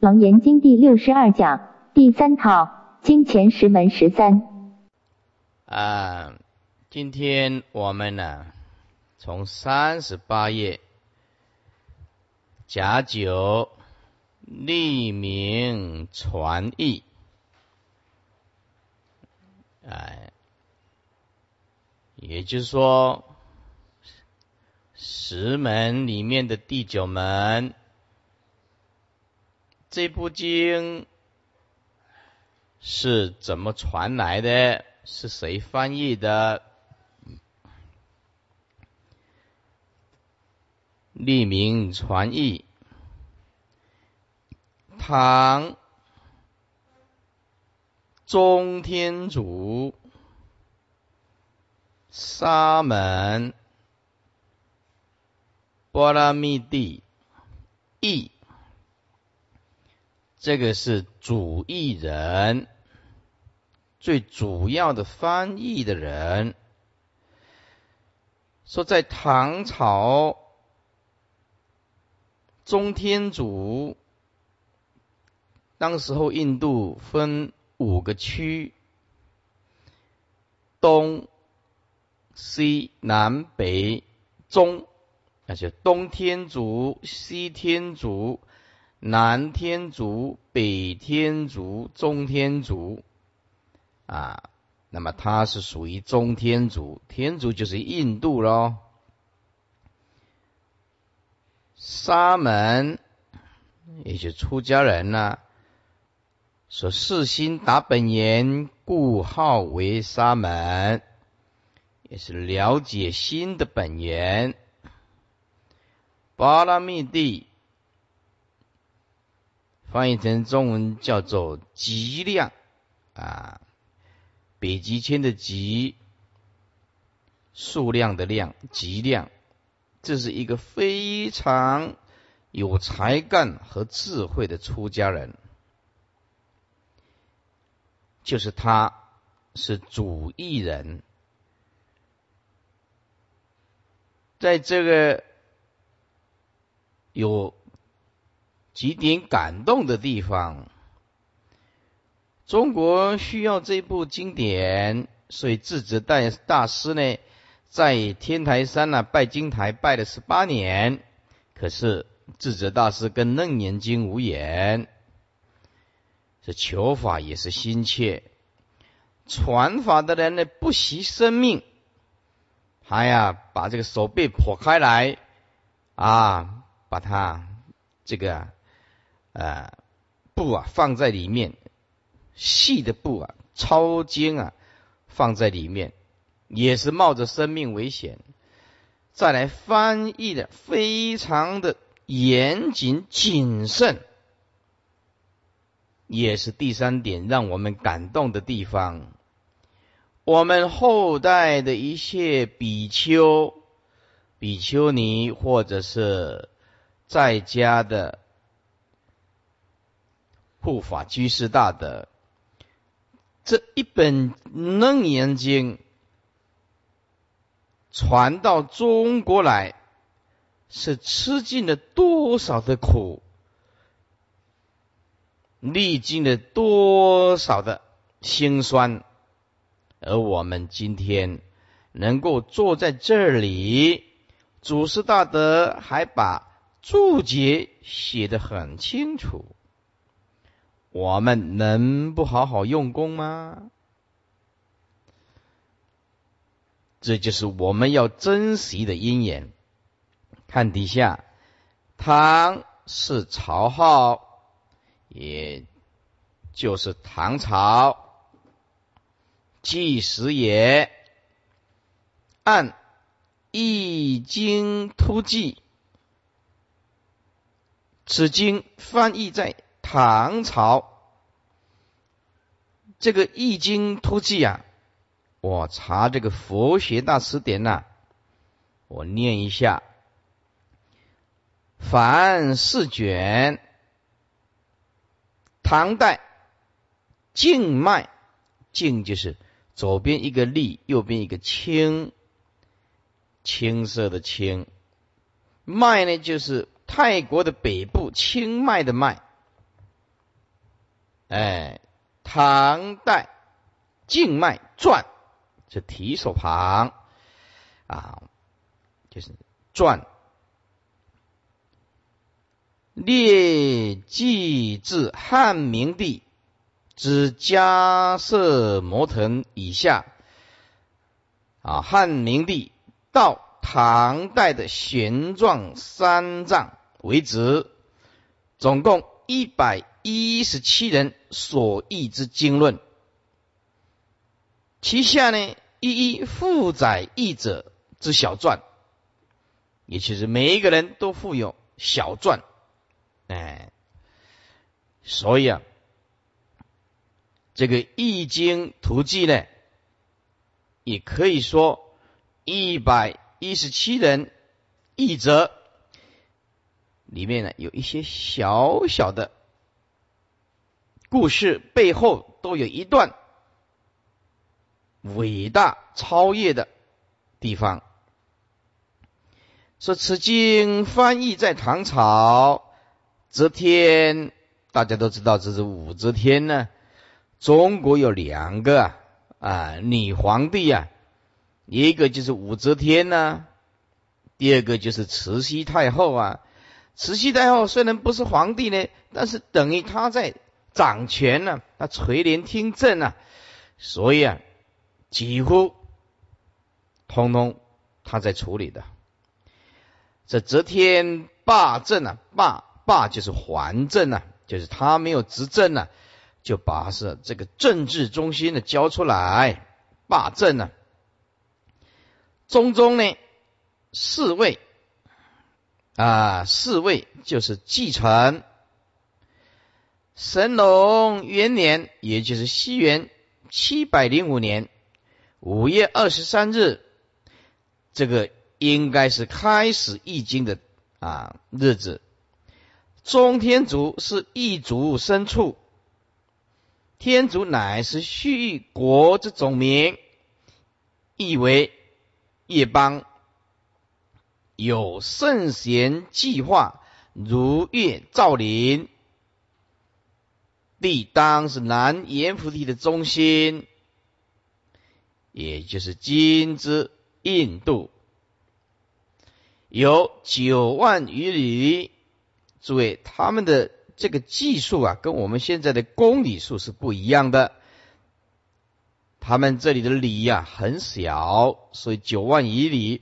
楞严经第六十二讲第三套经前十门十三。啊，今天我们呢，从三十八页甲九立名传译，哎，也就是说，十门里面的第九门。这部经是怎么传来的？是谁翻译的？立名传译，唐中天主沙门波拉密地译。这个是主译人，最主要的翻译的人，说在唐朝中天竺，当时候印度分五个区，东、西、南、北、中，那就东天竺、西天竺。南天竺、北天竺、中天竺，啊，那么它是属于中天竺，天竺就是印度喽。沙门，也就出家人呢，说世心达本言，故号为沙门，也是了解心的本源。巴拉密地。翻译成中文叫做“极量”，啊，北极圈的“极”，数量的“量”，极量，这是一个非常有才干和智慧的出家人，就是他是主艺人，在这个有。几点感动的地方，中国需要这部经典，所以智者大大师呢，在天台山呢拜金台拜了十八年，可是智者大师跟楞严经无缘，这求法也是心切，传法的人呢不惜生命，还呀把这个手背剖开来啊，把它这个。啊，布啊放在里面，细的布啊，超尖啊，放在里面，也是冒着生命危险。再来翻译的非常的严谨谨慎，也是第三点让我们感动的地方。我们后代的一切比丘、比丘尼，或者是在家的。护法居士大德，这一本楞严经传到中国来，是吃尽了多少的苦，历经了多少的辛酸，而我们今天能够坐在这里，祖师大德还把注解写得很清楚。我们能不好好用功吗？这就是我们要珍惜的因缘。看底下，唐是朝号，也就是唐朝，纪时也。按《易经突记》，此经翻译在。唐朝。这个《易经突记》啊，我查这个佛学大词典呐，我念一下：凡四卷，唐代静脉，静就是左边一个立，右边一个青，青色的青，脉呢就是泰国的北部清迈的迈。哎，唐代静脉传，这提手旁啊，就是传。列记至汉明帝之迦摄摩腾以下，啊，汉明帝到唐代的玄奘三藏为止，总共一百一十七人所译之经论，其下呢一一附载译者之小传，也就是每一个人都附有小传。哎，所以啊，这个《易经图记》呢，也可以说一百一十七人译者里面呢，有一些小小的故事，背后都有一段伟大超越的地方。说此经翻译在唐朝。则天，大家都知道这是武则天呢。中国有两个啊啊女皇帝啊，一个就是武则天呢，第二个就是慈禧太后啊。慈禧太后虽然不是皇帝呢，但是等于她在掌权呢，她垂帘听政啊，所以啊，几乎通通她在处理的。这则天霸政啊，霸。霸就是还政啊，就是他没有执政呐，就把是这个政治中心的交出来霸政呢。中宗呢，四位啊，四位就是继承。神龙元年，也就是西元七百零五年五月二十三日，这个应该是开始易经的啊日子。中天竺是异族生处，天竺乃是须臾国之总名，意为夜邦，有圣贤计划，如月照临。地当是南阎浮提的中心，也就是今之印度，有九万余里。诸位，他们的这个技术啊，跟我们现在的公里数是不一样的。他们这里的里呀很小，所以九万余里。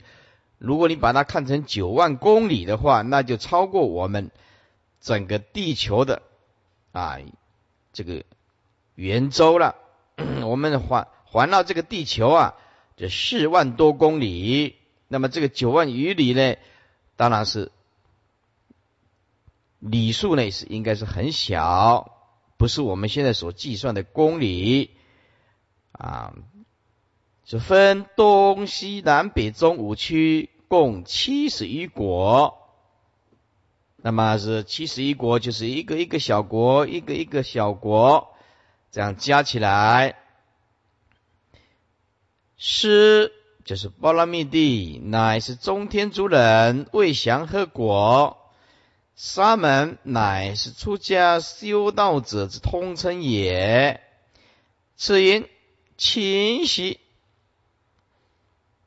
如果你把它看成九万公里的话，那就超过我们整个地球的啊这个圆周了。我们环环绕这个地球啊，这四万多公里。那么这个九万余里呢，当然是。里数呢是应该是很小，不是我们现在所计算的公里啊。是分东西南北中五区，共七十一国。那么是七十一国，就是一个一个小国，一个一个小国，这样加起来，师就是波罗蜜地，乃是中天竺人，为祥和国。沙门乃是出家修道者之通称也。此因勤习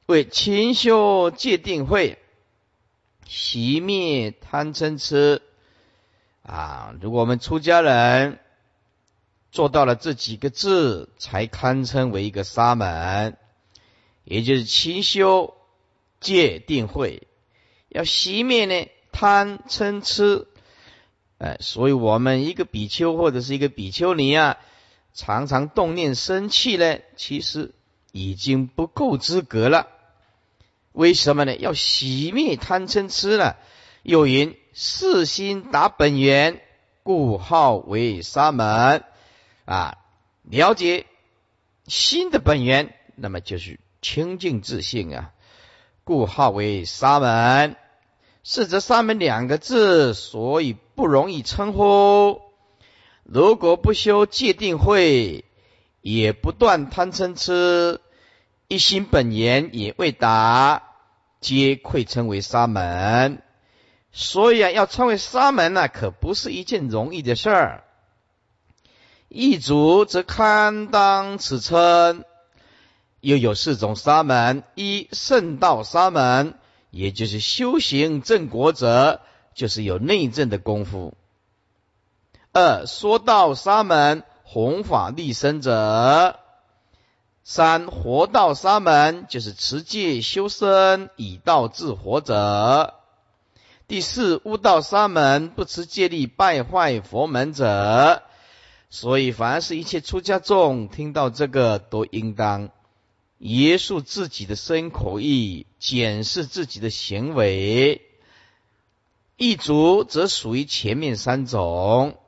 为勤修戒定慧，熄灭贪嗔痴。啊，如果我们出家人做到了这几个字，才堪称为一个沙门，也就是勤修戒定慧，要熄灭呢。贪嗔痴，哎，所以我们一个比丘或者是一个比丘尼啊，常常动念生气呢，其实已经不够资格了。为什么呢？要熄灭贪嗔痴了。又云：四心达本源，故号为沙门。啊，了解心的本源，那么就是清净自信啊，故号为沙门。是这沙门两个字，所以不容易称呼。如果不修戒定慧，也不断贪嗔痴，一心本源也未达，皆愧称为沙门。所以啊，要称为沙门呢，可不是一件容易的事儿。一族则堪当此称。又有四种沙门：一圣道沙门，也就是修行正果者，就是有内证的功夫；二说道沙门，弘法利生者；三活道沙门，就是持戒修身以道治活者；第四悟道沙门，不持戒力败坏佛门者。所以，凡是一切出家众听到这个，都应当。约束自己的身口意，检视自己的行为。一族则属于前面三种。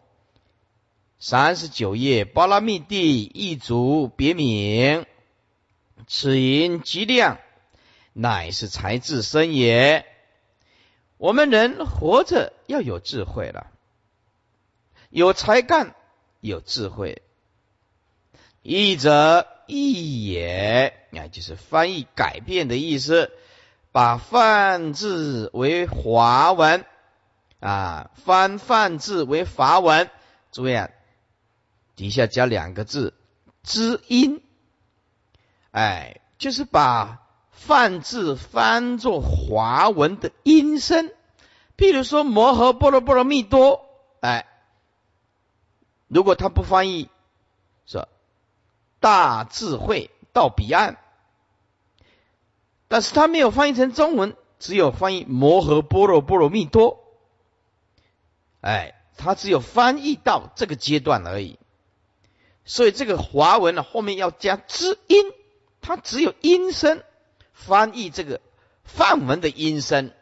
三十九页，巴拉密地一族别名，此因极量，乃是才智深也。我们人活着要有智慧了，有才干，有智慧。一则义也。啊，就是翻译改变的意思，把梵字为华文啊，翻梵字为法文。注意啊，底下加两个字“知音”，哎，就是把梵字翻作华文的音声。譬如说“摩诃波罗波罗蜜多”，哎，如果他不翻译，说“大智慧到彼岸”。但是他没有翻译成中文，只有翻译摩诃般若波罗蜜多。哎，他只有翻译到这个阶段而已。所以这个华文呢，后面要加知音，它只有音声翻译这个梵文的音声，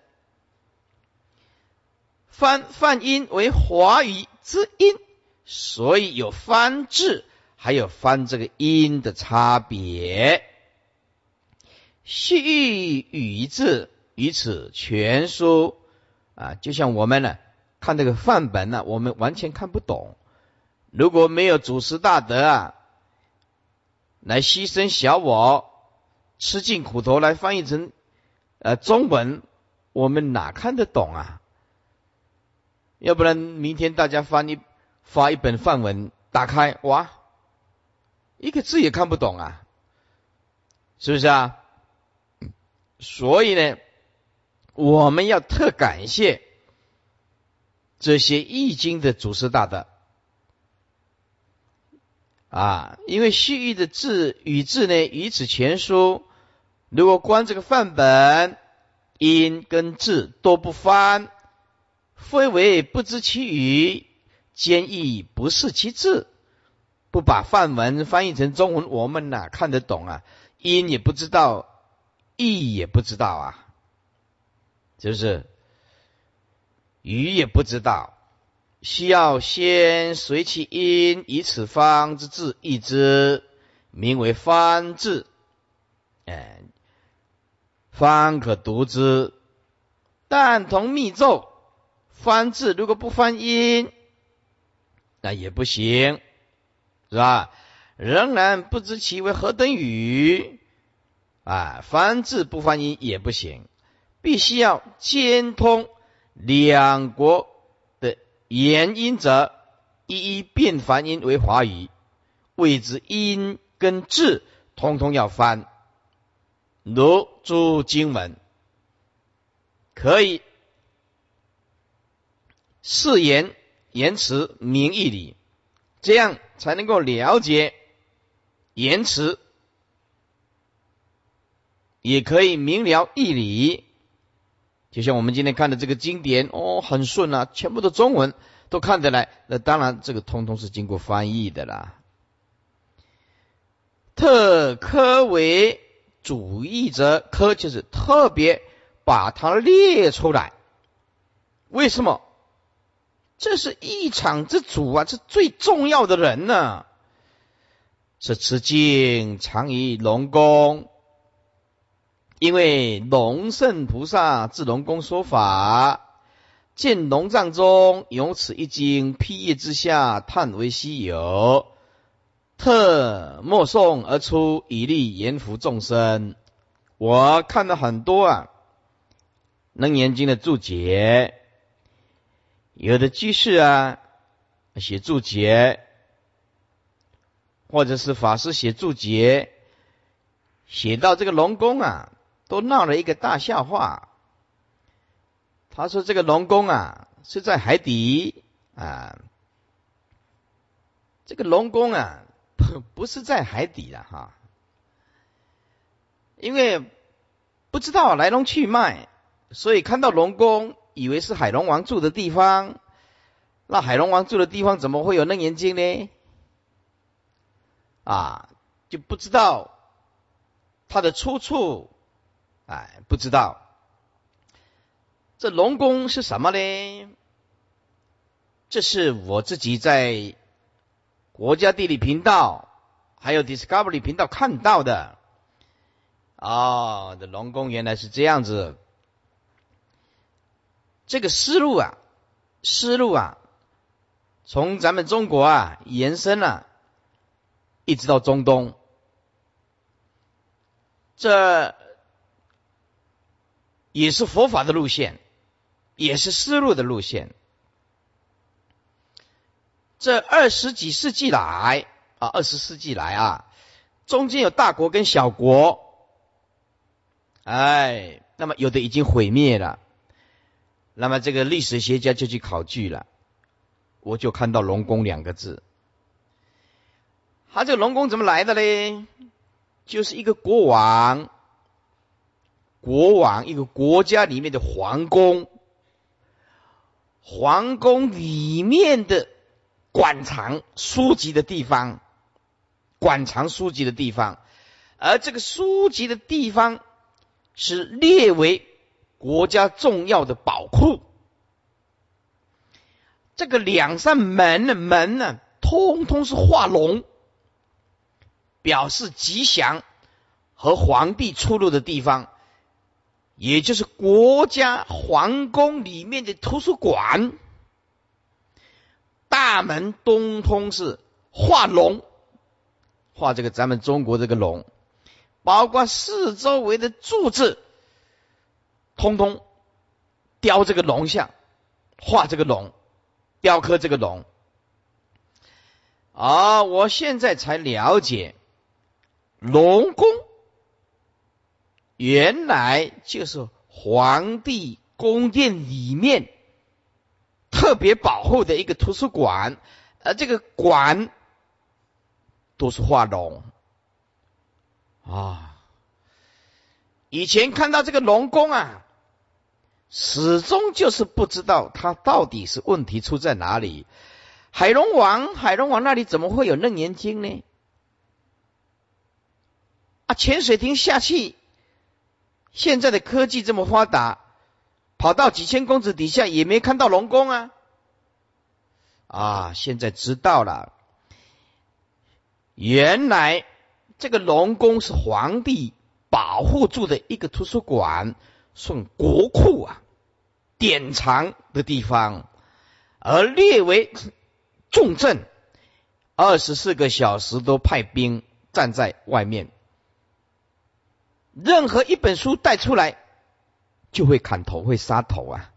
翻梵音为华语之音，所以有翻字还有翻这个音的差别。细语字于此全书啊，就像我们呢看这个范本呢，我们完全看不懂。如果没有祖师大德啊，来牺牲小我，吃尽苦头来翻译成呃中文，我们哪看得懂啊？要不然明天大家翻译发一本范文，打开哇，一个字也看不懂啊，是不是啊？所以呢，我们要特感谢这些易经的祖师大德啊，因为西域的字与字呢，与此全书，如果光这个范本音跟字都不翻，非为不知其语，兼亦不是其字，不把范文翻译成中文，我们哪看得懂啊？音也不知道。意也不知道啊，就是语也不知道，需要先随其音，以此方之字译之，名为方字。哎，方可读之，但同密咒，方字如果不翻音，那也不行，是吧？仍然不知其为何等语。啊，翻字不翻音也不行，必须要兼通两国言音者，一一变梵音为华语，谓之音跟字通通要翻。如诸经文，可以誓言言辞明义理，这样才能够了解言辞。也可以明了义理，就像我们今天看的这个经典哦，很顺啊，全部都中文都看得来。那当然，这个通通是经过翻译的啦。特科为主义者，科就是特别把它列出来。为什么？这是一场之主啊，是最重要的人呢。是持经常于龙宫。因为龙圣菩萨至龙宫说法，见龙藏中有此一经，披叶之下，叹为稀有，特默诵而出，以利言福众生。我看了很多啊，楞严经的注解，有的居士啊写注解，或者是法师写注解，写到这个龙宫啊，都闹了一个大笑话。他说这个龙宫啊是在海底啊，这个龙宫啊不 不是在海底的哈，因为不知道来龙去脉，所以看到龙宫以为是海龙王住的地方。那海龙王住的地方怎么会有楞严经呢？啊，就不知道它的出处，哎，不知道。这龙宫是什么呢？这是我自己在国家地理频道还有 Discovery 频道看到的。哦，这龙宫原来是这样子。这个思路啊，思路啊，从咱们中国啊延伸了。一直到中东，这也是佛法的路线，也是丝路的路线。这二十几世纪来啊，二十世纪来啊，中间有大国跟小国，哎，那么有的已经毁灭了，那么这个历史学家就去考据了，我就看到“龙宫”两个字。他这个龙宫怎么来的嘞？就是一个国王，国王一个国家里面的皇宫，皇宫里面的馆藏书籍的地方，馆藏书籍的地方，而这个书籍的地方是列为国家重要的宝库。这个两扇门的门呢，通通是画龙。表示吉祥和皇帝出入的地方，也就是国家皇宫里面的图书馆，大门东通是画龙，画这个咱们中国这个龙，包括四周围的柱子，通通雕这个龙像，画这个龙，雕刻这个龙。啊，我现在才了解。龙宫原来就是皇帝宫殿里面特别保护的一个图书馆，而这个馆都是画龙啊。以前看到这个龙宫啊，始终就是不知道它到底是问题出在哪里。海龙王，海龙王那里怎么会有楞严经呢？啊潜水艇下去，现在的科技这么发达，跑到几千公尺底下也没看到龙宫啊！啊，现在知道了，原来这个龙宫是皇帝保护住的一个图书馆，算国库啊，典藏的地方，而列为重镇，二十四个小时都派兵站在外面。任何一本书带出来，就会砍头，会杀头啊！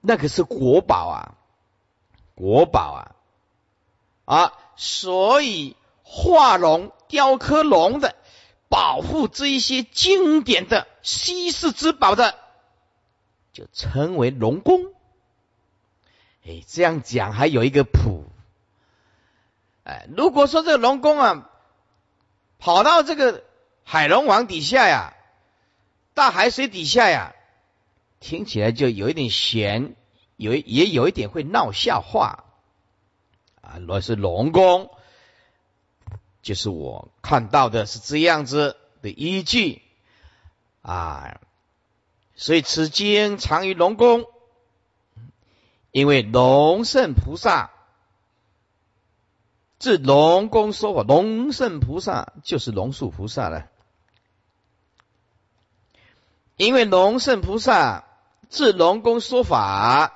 那可是国宝啊，国宝啊！啊，所以画龙、雕刻龙的，保护这一些经典的稀世之宝的，就称为龙宫。哎，这样讲还有一个谱。哎，如果说这龙宫啊，跑到这个。海龙王底下呀，大海水底下呀，听起来就有一点悬，有也有一点会闹笑话啊。若是龙宫，就是我看到的是这样子的依据啊。所以此经藏于龙宫，因为龙圣菩萨自龙宫说法，龙圣菩萨就是龙树菩萨了。因为龙圣菩萨至龙宫说法，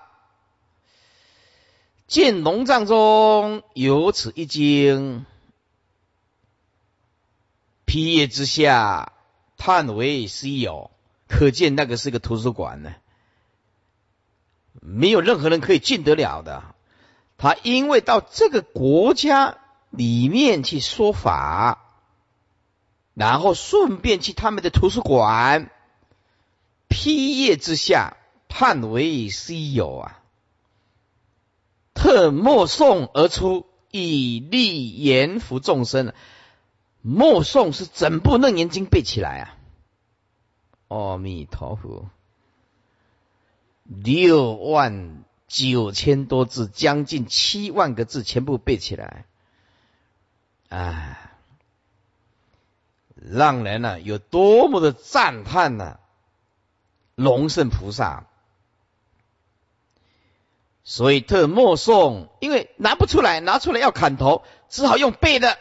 见龙藏中有此一经，披叶之下，叹为稀有。可见那个是个图书馆呢，没有任何人可以进得了的。他因为到这个国家里面去说法，然后顺便去他们的图书馆批阅之下，判为稀有啊，特默诵而出，以利言福众生。默诵是整部楞严经背起来啊！阿弥陀佛，六万九千多字，将近七万个字，全部背起来。啊，让人呢有多么的赞叹呢？龙圣菩萨，所以特默诵，因为拿不出来，拿出来要砍头，只好用背的，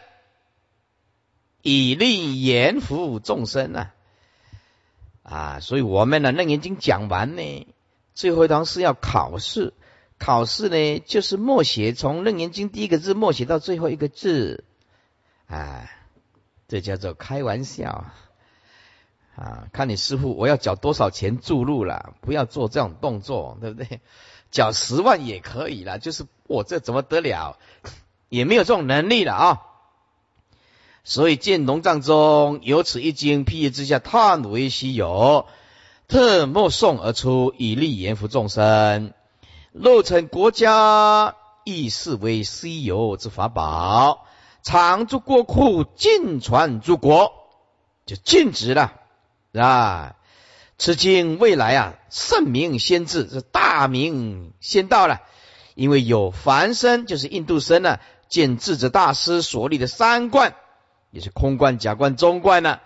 以利言福众生啊！啊，所以我们呢，楞严经讲完呢，最后一堂是要考试，考试呢就是默写，从楞严经第一个字默写到最后一个字。哎，这叫做开玩笑啊！看你师傅，我要缴多少钱注入了？不要做这种动作，对不对？缴十万也可以了，就是我这怎么得了？也没有这种能力了啊！所以见龙藏中有此一经，辟之下，叹为稀有，特默诵而出，以利言福众生。若成国家，亦视为稀有之法宝。常住国库，尽传诸国，就禁止了啊！此经未来啊，圣明先至，是大明先到了。因为有凡身，就是印度身呢，见智者大师所立的三观，也是空观、假观、中观呢，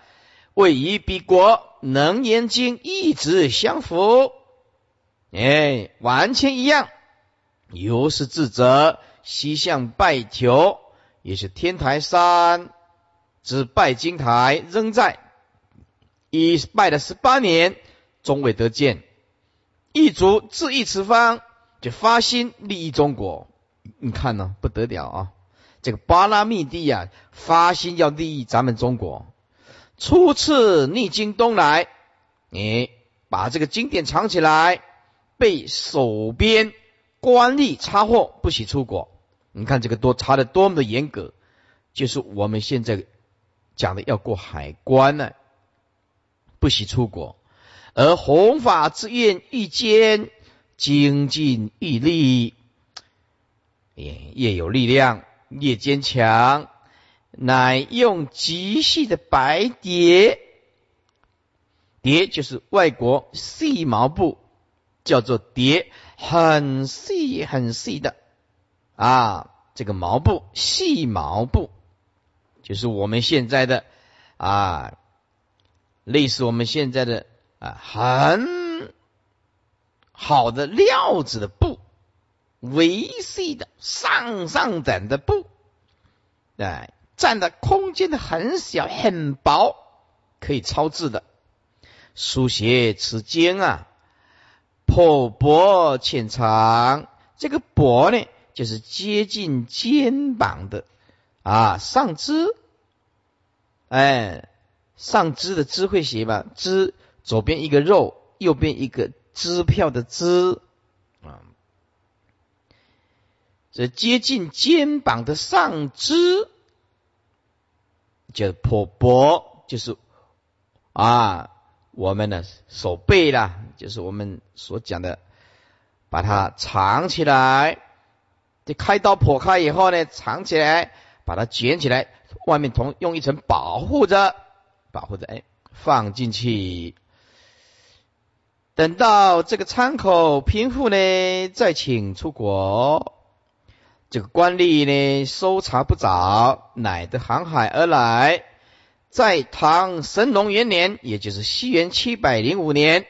位于彼国能言经一直相符，哎，完全一样。由是智者西向拜求。也是天台山之拜金台仍在，已拜了十八年，终未得见。一族自一此方，就发心利益中国。你看呢，不得了啊！这个巴拉密帝啊，发心要利益咱们中国。初次逆京东来，你把这个经典藏起来，被守边官吏查获，不许出国。你看这个多查的多么的严格，就是我们现在讲的要过海关呢，不许出国。而弘法之愿愈坚，精进愈力，也越有力量，越坚强。乃用极细的白蝶，蝶就是外国细毛布，叫做蝶，很细很细的。啊，这个毛布，细毛布，就是我们现在的啊，类似我们现在的啊，很好的料子的布，维系的上上等的布，哎，占的空间的很小很薄，可以抄字的，书写此经啊，破薄浅长，这个薄呢？就是接近肩膀的啊，上肢，哎，上肢的肢会写吧？肢左边一个肉，右边一个支票的支啊，这接近肩膀的上肢，叫破脖，就是啊，我们的手背啦，就是我们所讲的，把它藏起来。这开刀破开以后呢，藏起来，把它卷起来，外面同用一层保护着，保护者，哎，放进去。等到这个窗口平复呢，再请出国。这个官吏呢，搜查不着，乃得航海而来，在唐神龙元年，也就是西元七百零五年，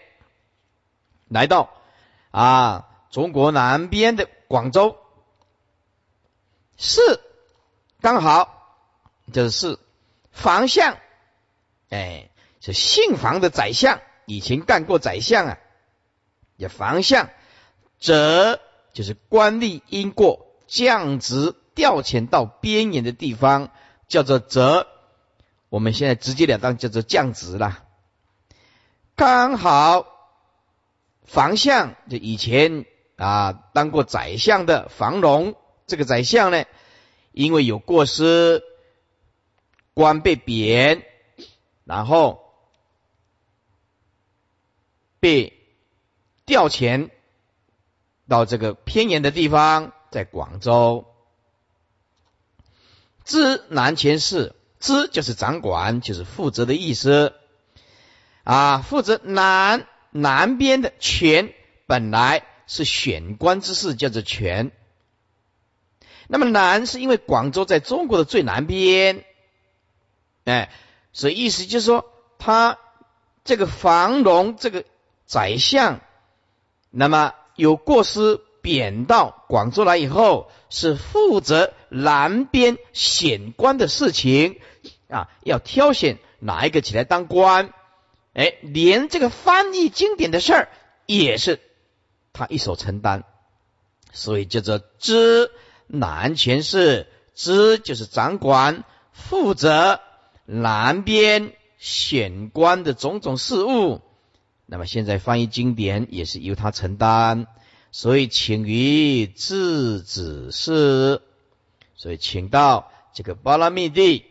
来到啊中国南边的广州。是刚好就是方向，哎，是姓房的宰相，以前干过宰相啊。也房相，则就是官吏因过降职调遣到边远的地方，叫做则。我们现在直截了当叫做降职了。刚好房相就以前啊当过宰相的房龙。这个宰相呢，因为有过失，官被贬，然后被调遣到这个偏远的地方，在广州。知南前事，知就是掌管，就是负责的意思啊，负责南南边的权，本来是选官之事，叫做权。那么南是因为广州在中国的最南边，哎，所以意思就是说，他这个房龙这个宰相，那么有过失贬到广州来以后，是负责南边选官的事情啊，要挑选哪一个起来当官，哎，连这个翻译经典的事儿也是他一手承担，所以叫做知。南权是知就是掌管负责南边选官的种种事务，那么现在翻译经典也是由他承担，所以请于智子是，所以请到这个巴拉密地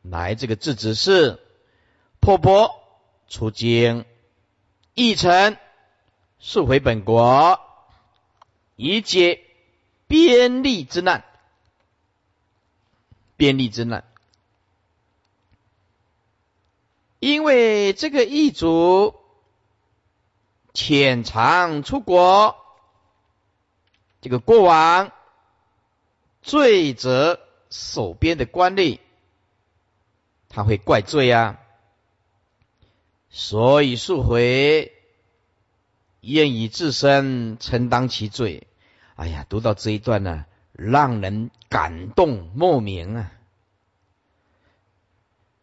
来这个智子是破钵出京，一臣速回本国，以解。边利之难，边利之难，因为这个异族潜藏出国，这个国王罪责守边的官吏，他会怪罪啊，所以速回愿以自身承担其罪。哎呀，读到这一段呢，让人感动莫名啊！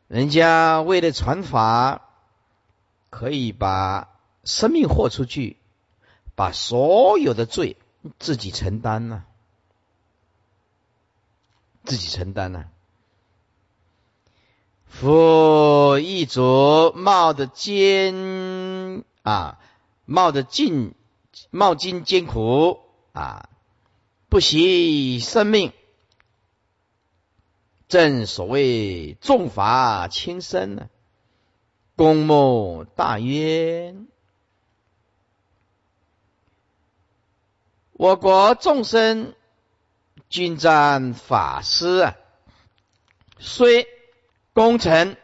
人家为了传法，可以把生命豁出去，把所有的罪自己承担呢，自己承担呢。夫一族冒的艰啊，冒的尽冒尽艰苦。啊，不惜生命，正所谓重罚轻生呢，公莫大冤。我国众生均占法师啊，虽功成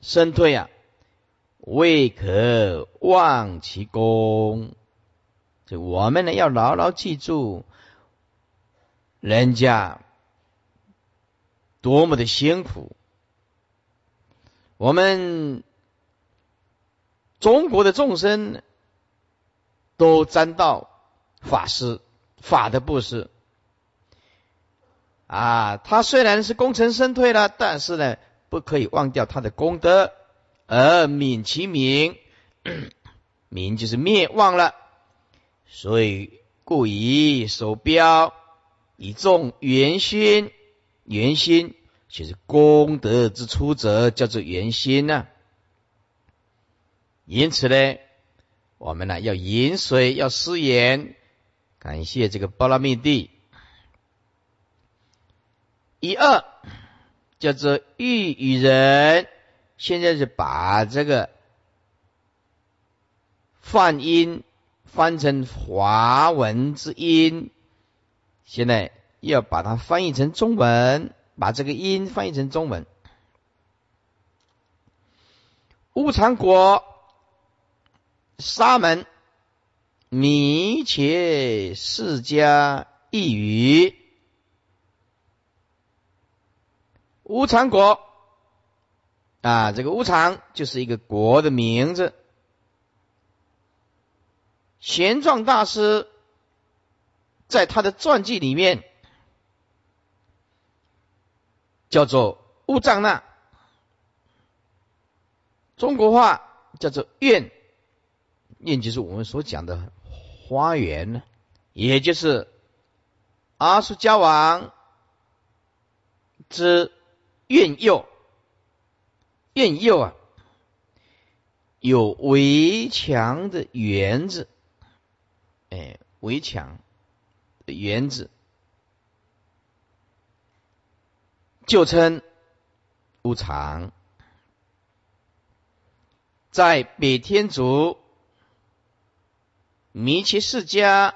身退啊，未可忘其功。就我们呢要牢牢记住，人家多么的辛苦。我们中国的众生都沾到法师法的布施啊，他虽然是功成身退了，但是呢，不可以忘掉他的功德，而泯其名，名就是灭亡了。所以，故以手标以众圆心，圆心就是功德之出者，叫做圆心呢。因此呢，我们呢要饮水，要施言，感谢这个波拉密地。一二叫做欲与人，现在是把这个泛音。翻成华文之音，现在要把它翻译成中文，把这个音翻译成中文。乌常国沙门弥切释迦一语，乌常国啊，这个乌常就是一个国的名字。玄奘大师在他的传记里面叫做乌藏那，中国话叫做院，院就是我们所讲的花园。呢，也就是阿苏迦王之院右，院右啊，有围墙的园子。哎，围墙的园子，就称无常。在北天竺弥其世家，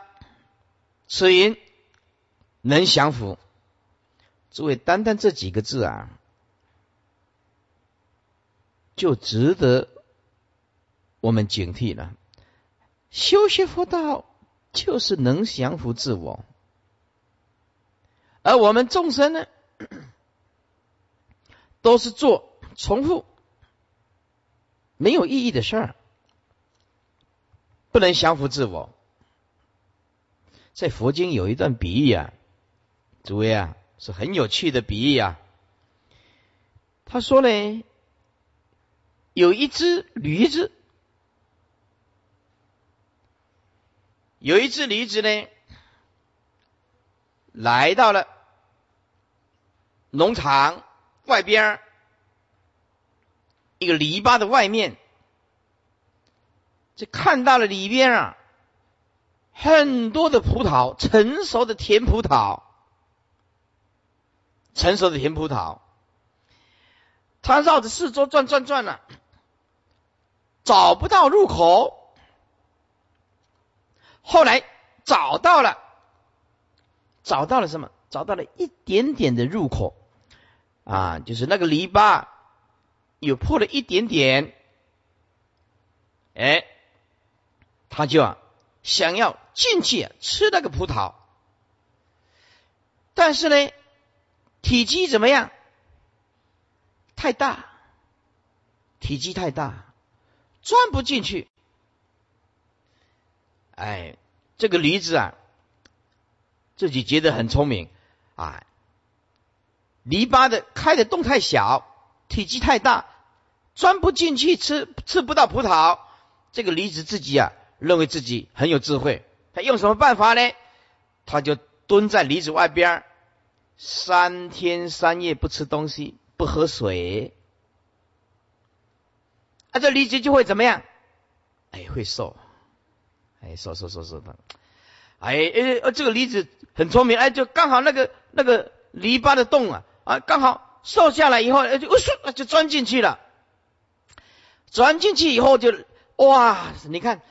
此云能降伏。诸位，单单这几个字啊，就值得我们警惕了。修学佛道就是能降服自我，而我们众生呢，都是做重复。没有意义的事儿，不能降服自我。在佛经有一段比喻啊，诸位啊，是很有趣的比喻啊。他说呢，有一只驴子，有一只驴子呢，来到了农场外边一个篱笆的外面，就看到了里边啊，很多的葡萄，成熟的甜葡萄，成熟的甜葡萄。他绕着四周转转转了，找不到入口，后来找到了，找到了什么？找到了一点点的入口啊，就是那个篱笆。有破了一点点，哎，他就想要进去吃那个葡萄，但是呢，体积怎么样？太大，体积太大，钻不进去。哎，这个驴子啊，自己觉得很聪明啊，篱笆的开的洞太小，体积太大。钻不进去，吃吃不到葡萄。这个梨子自己啊，认为自己很有智慧。他用什么办法呢？他就蹲在梨子外边，三天三夜不吃东西，不喝水。啊，这梨子就会怎么样？哎，会瘦。哎，瘦瘦瘦瘦的。哎哎，这个梨子很聪明，哎，就刚好那个那个篱笆的洞啊啊，刚好瘦下来以后，哎就嗖就钻进去了。钻进去以后就哇，你看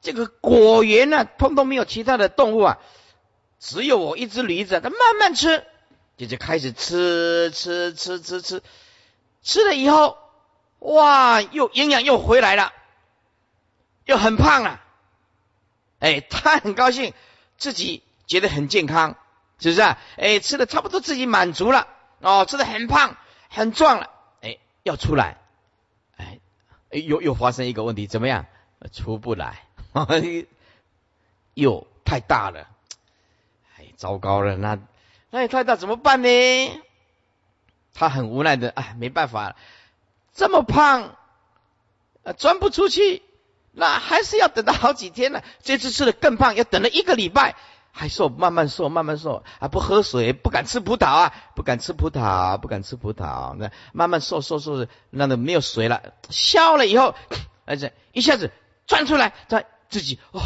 这个果园呢，通通没有其他的动物啊，只有我一只驴子，它慢慢吃，就就开始吃吃吃吃吃，吃了以后，哇，又营养又回来了，又很胖了，哎，他很高兴，自己觉得很健康，是不是啊？哎，吃的差不多自己满足了，哦，吃的很胖很壮了，哎，要出来。哎又又发生一个问题，怎么样？出不来，又太大了，哎，糟糕了，那那也太大怎么办呢？他很无奈的，哎，没办法，这么胖，钻不出去，那还是要等到好几天呢。这次吃的更胖，要等了一个礼拜。还瘦，慢慢瘦，慢慢瘦啊！不喝水，不敢吃葡萄啊，不敢吃葡萄，不敢吃葡萄。那慢慢瘦，瘦，瘦，那都没有水了，消了以后，而且一下子钻出来，他自己哇，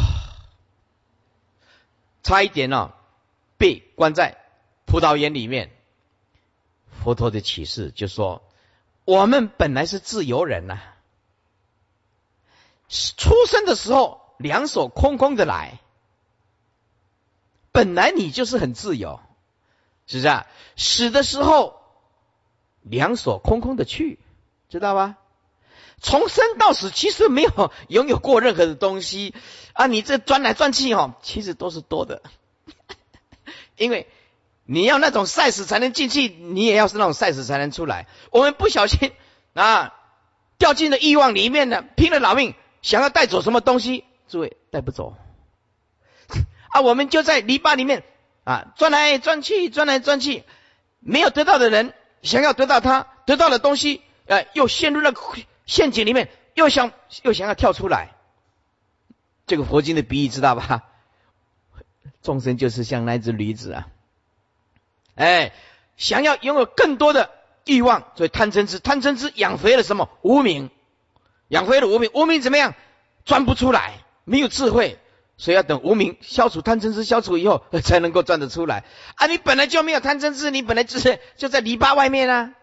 差一点哦，被关在葡萄园里面。佛陀的启示就说：我们本来是自由人呐，出生的时候两手空空的来。本来你就是很自由，是不是啊？死的时候两手空空的去，知道吧？从生到死，其实没有拥有过任何的东西啊！你这钻来钻去哦，其实都是多的，因为你要那种赛死才能进去，你也要是那种赛死才能出来。我们不小心啊，掉进了欲望里面呢，拼了老命想要带走什么东西，诸位带不走。啊，我们就在篱笆里面啊，转来转去，转来转去，没有得到的人想要得到他得到的东西，呃，又陷入了陷阱里面，又想又想要跳出来。这个佛经的比喻知道吧？众生就是像那只驴子啊，哎，想要拥有更多的欲望，所以贪嗔痴，贪嗔痴养肥了什么无名，养肥了无名，无名怎么样？钻不出来，没有智慧。所以要等无名消除贪嗔痴消除以后，才能够转得出来啊！你本来就没有贪嗔痴，你本来就是就在篱笆外面啊，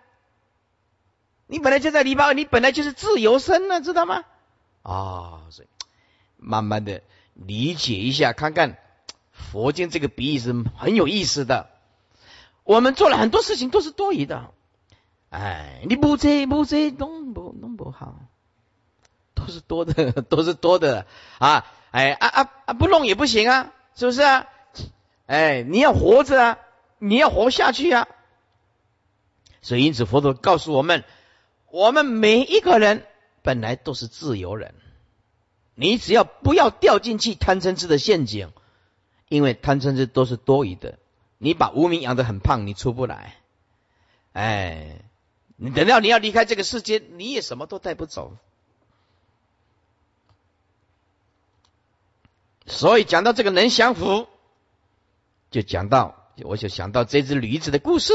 你本来就在篱笆，你本来就是自由身呢，知道吗？啊，所以慢慢的理解一下，看看佛经这个比喻是很有意思的。我们做了很多事情都是多余的，哎，你不这不这弄不弄不好，都是多的，都是多的啊！哎啊啊啊，不弄也不行啊，是不是啊？哎，你要活着啊，你要活下去啊！所以，因此佛陀告诉我们，我们每一个人本来都是自由人，你只要不要掉进去贪嗔痴的陷阱，因为贪嗔痴都是多余的。你把无名养得很胖，你出不来。哎，你等到你要离开这个世界，你也什么都带不走。所以讲到这个能降服，就讲到，我就想到这只驴子的故事。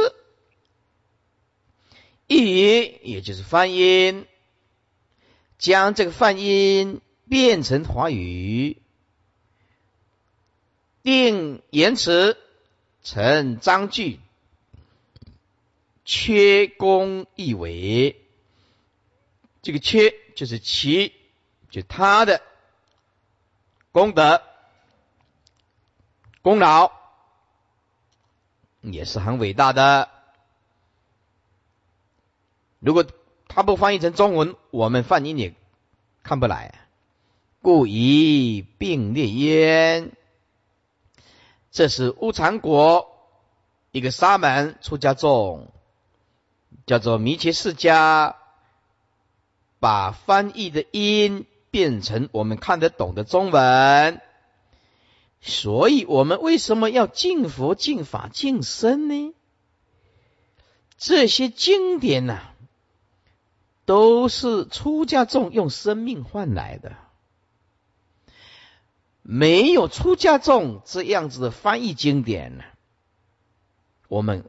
语也就是梵音，将这个梵音变成华语，定言辞。成章句，缺功一为，这个缺就是其，就他的功德、功劳也是很伟大的。如果他不翻译成中文，我们翻译也看不来。故以并列焉。这是乌禅国一个沙门出家众，叫做弥切释迦，把翻译的音变成我们看得懂的中文。所以，我们为什么要敬佛、敬法、敬身呢？这些经典呐，都是出家众用生命换来的。没有出家众这样子的翻译经典呢，我们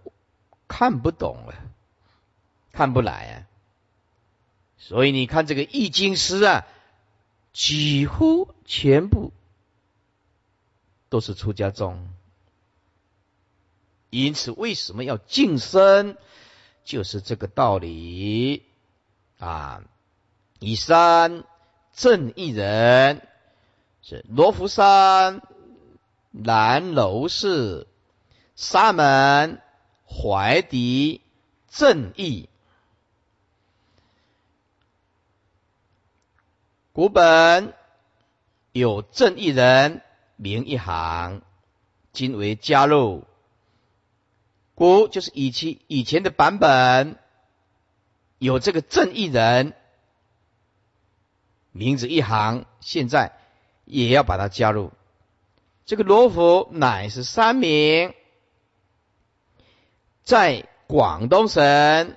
看不懂了，看不来啊。所以你看这个易经师啊，几乎全部都是出家众。因此，为什么要晋升？就是这个道理啊。以三正一人。是罗浮山南楼寺沙门怀迪正义古本有正义人名一行，今为加入。古就是以前以前的版本有这个正义人名字一行，现在。也要把它加入。这个罗浮乃是三名，在广东省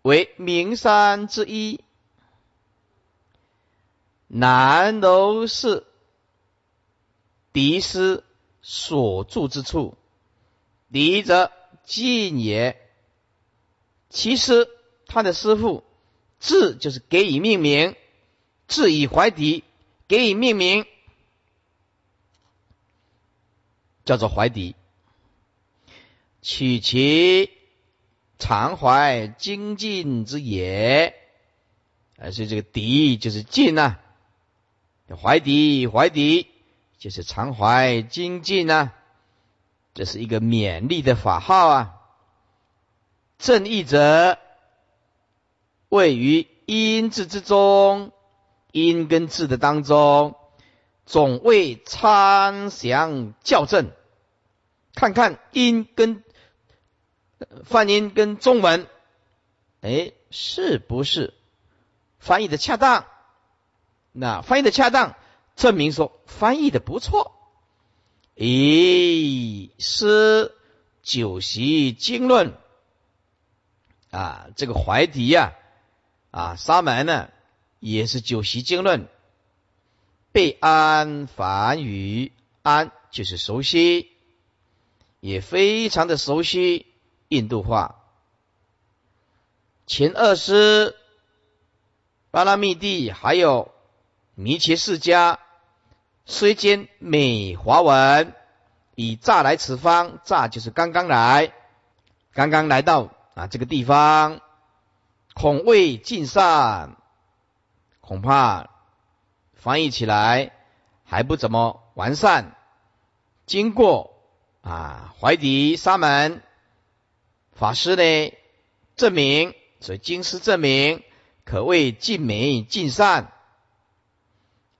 为名山之一。南楼是敌师所住之处，敌则近也。其实他的师傅字就是给予命名，字以怀敌。给予命名，叫做怀迪，取其常怀精进之也。而是这个迪就是进呐，怀迪怀迪就是常怀精进呐，这是一个勉励的法号啊。正义者位于音字之中。因跟字的当中，总为参详校正，看看音跟泛音跟中文，哎，是不是翻译的恰当？那翻译的恰当，证明说翻译的不错。咦，诗九席经论啊，这个怀迪呀，啊，沙门呢？也是九席经论，被安梵语，安就是熟悉，也非常的熟悉印度话。前二师巴拉密蒂还有弥切世家虽兼美华文，以乍来此方，乍就是刚刚来，刚刚来到啊这个地方，恐未尽善，恐怕翻译起来还不怎么完善。经过啊怀迪沙门法师呢证明，所以经师证明可谓尽美尽善。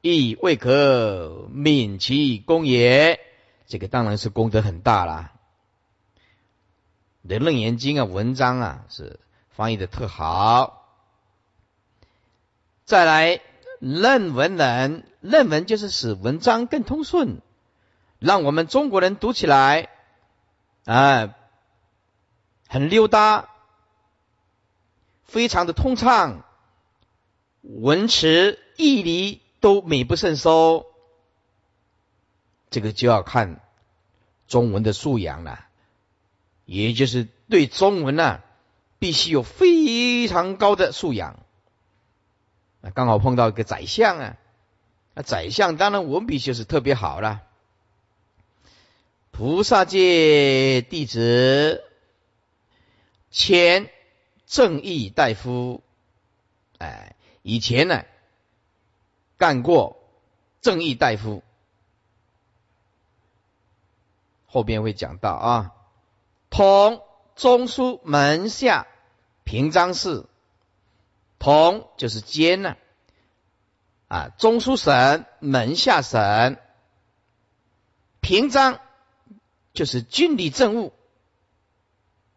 亦未可泯其功也，这个当然是功德很大啦。的《楞严经》啊，文章啊是翻译的特好。再来，论文人，论文就是使文章更通顺，让我们中国人读起来啊很溜达，非常的通畅，文辞义理。都美不胜收，这个就要看中文的素养了，也就是对中文呢，必须有非常高的素养。那刚好碰到一个宰相啊，那宰相当然文笔就是特别好了。菩萨界弟子，前正义大夫，哎，以前呢。干过正义大夫，后边会讲到啊。同中书门下平章事，同就是监呢，啊，中书省门下省，平章就是军礼政务，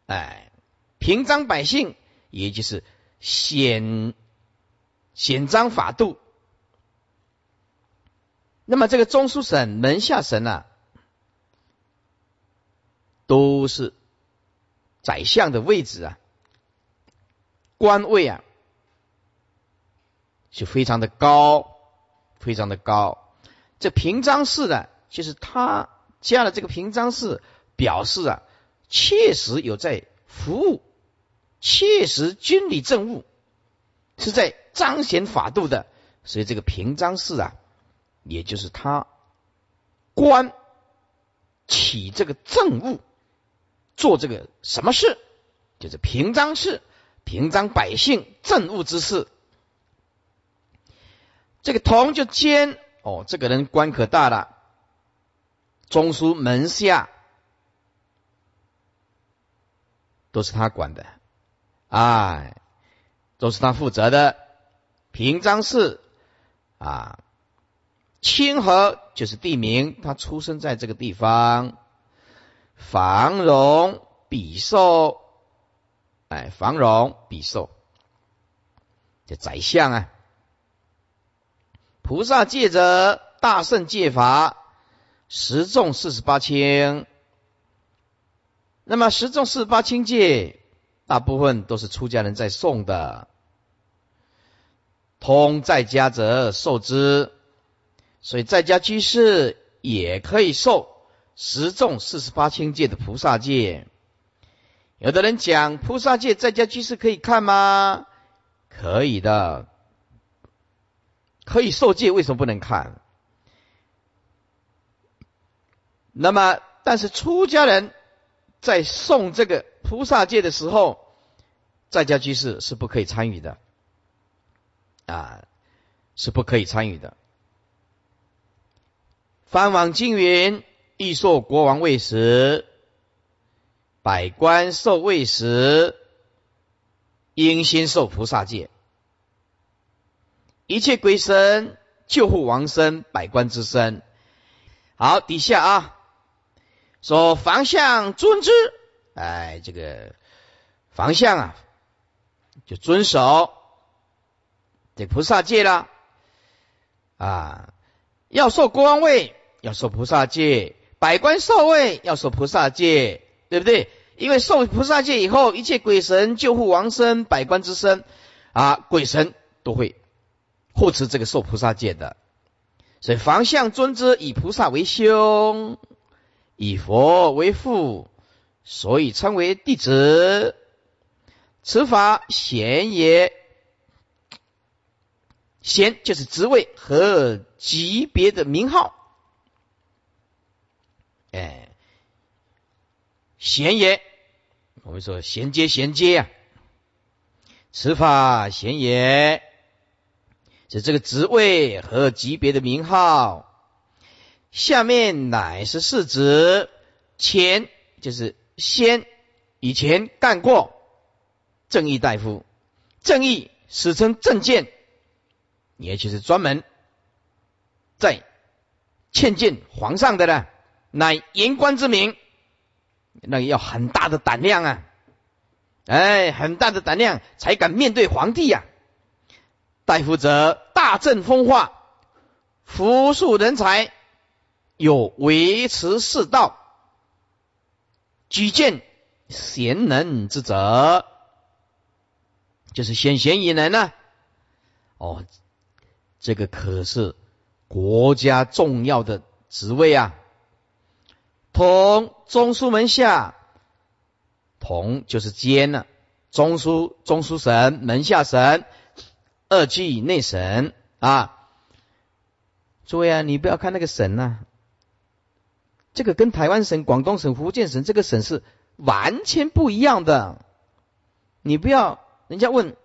哎，平章百姓，也就是显显章法度。那么这个中书省门下省啊，都是宰相的位置啊，官位啊，就非常的高，非常的高。这平章事呢，就是他加了这个平章事，表示啊，切实有在服务，切实军礼政务，是在彰显法度的，所以这个平章事啊。也就是他官起这个政务，做这个什么事，就是平章事，平章百姓政务之事。这个同就监哦，这个人官可大了，中书门下都是他管的，哎，都是他负责的平章事啊。清河就是地名，他出生在这个地方。房容比寿，哎，房容比寿，这宰相啊。菩萨戒者，大圣戒法，十众四十八轻。那么十众四十八轻戒，大部分都是出家人在诵的。通在家者受之。所以在家居士也可以受十众四十八轻戒的菩萨戒。有的人讲菩萨戒在家居士可以看吗？可以的，可以受戒，为什么不能看？那么，但是出家人在诵这个菩萨戒的时候，在家居士是不可以参与的，啊，是不可以参与的。翻往经云，欲受国王位时，百官受位时，应先受菩萨戒。一切鬼神救护王身，百官之身。好，底下啊，说房相尊之，哎，这个房相啊，就遵守这菩萨戒了啊，要受国王位。要受菩萨戒，百官受位要受菩萨戒，对不对？因为受菩萨戒以后，一切鬼神救护王身、百官之身啊，鬼神都会护持这个受菩萨戒的。所以房相尊之，以菩萨为兄，以佛为父，所以称为弟子。此法贤也，贤就是职位和级别的名号。哎。贤也，我们说衔接衔接啊，此法贤也，是这个职位和级别的名号，下面乃是是指前，就是先，以前干过，正义大夫，正义史称正见。也就是专门在劝谏皇上的呢，乃言官之名。那要很大的胆量啊，哎，很大的胆量才敢面对皇帝呀。大夫则大政风化，扶庶人才，有维持世道，举荐贤能之者，就是选贤与能呢。哦，这个可是国家重要的职位啊。同中书门下，同就是监了。中书中书省门下省，二级内省啊。诸位啊，你不要看那个省呐，这个跟台湾省、广东省、福建省这个省是完全不一样的。你不要人家问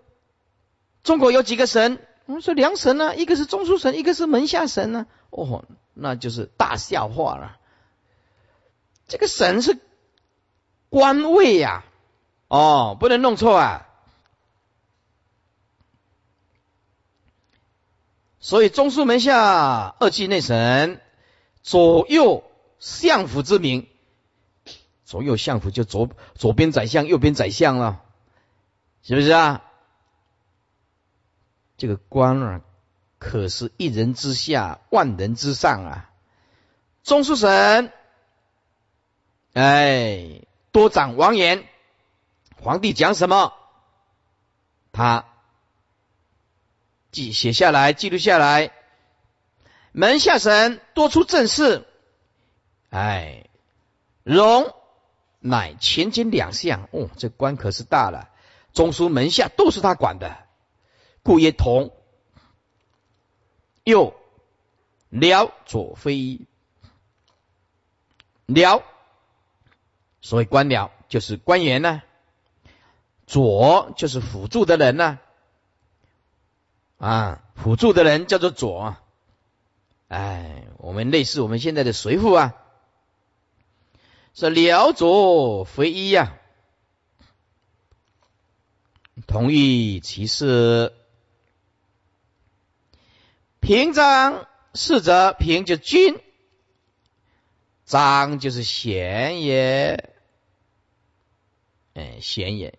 中国有几个省，我们说两省呢，一个是中书省，一个是门下省呢。哦，那就是大笑话了。这个省是官位呀，哦，不能弄错啊。所以中书门下二级内神，左右相府之名，左右相府就左左边宰相，右边宰相了，是不是啊？这个官啊，可是一人之下，万人之上啊。中书省。哎，多长王言，皇帝讲什么，他记写下来，记录下来。门下神多出政事，哎，荣乃前经两项。哦，这官可是大了，中书门下都是他管的，故曰同。又辽左非辽。所谓官僚就是官员呢，左就是辅助的人呢，啊，辅助的人叫做左，哎，我们类似我们现在的随扈啊，是辽左非一呀，同意其事。平章是则平就君，章就是贤也。哎，贤也，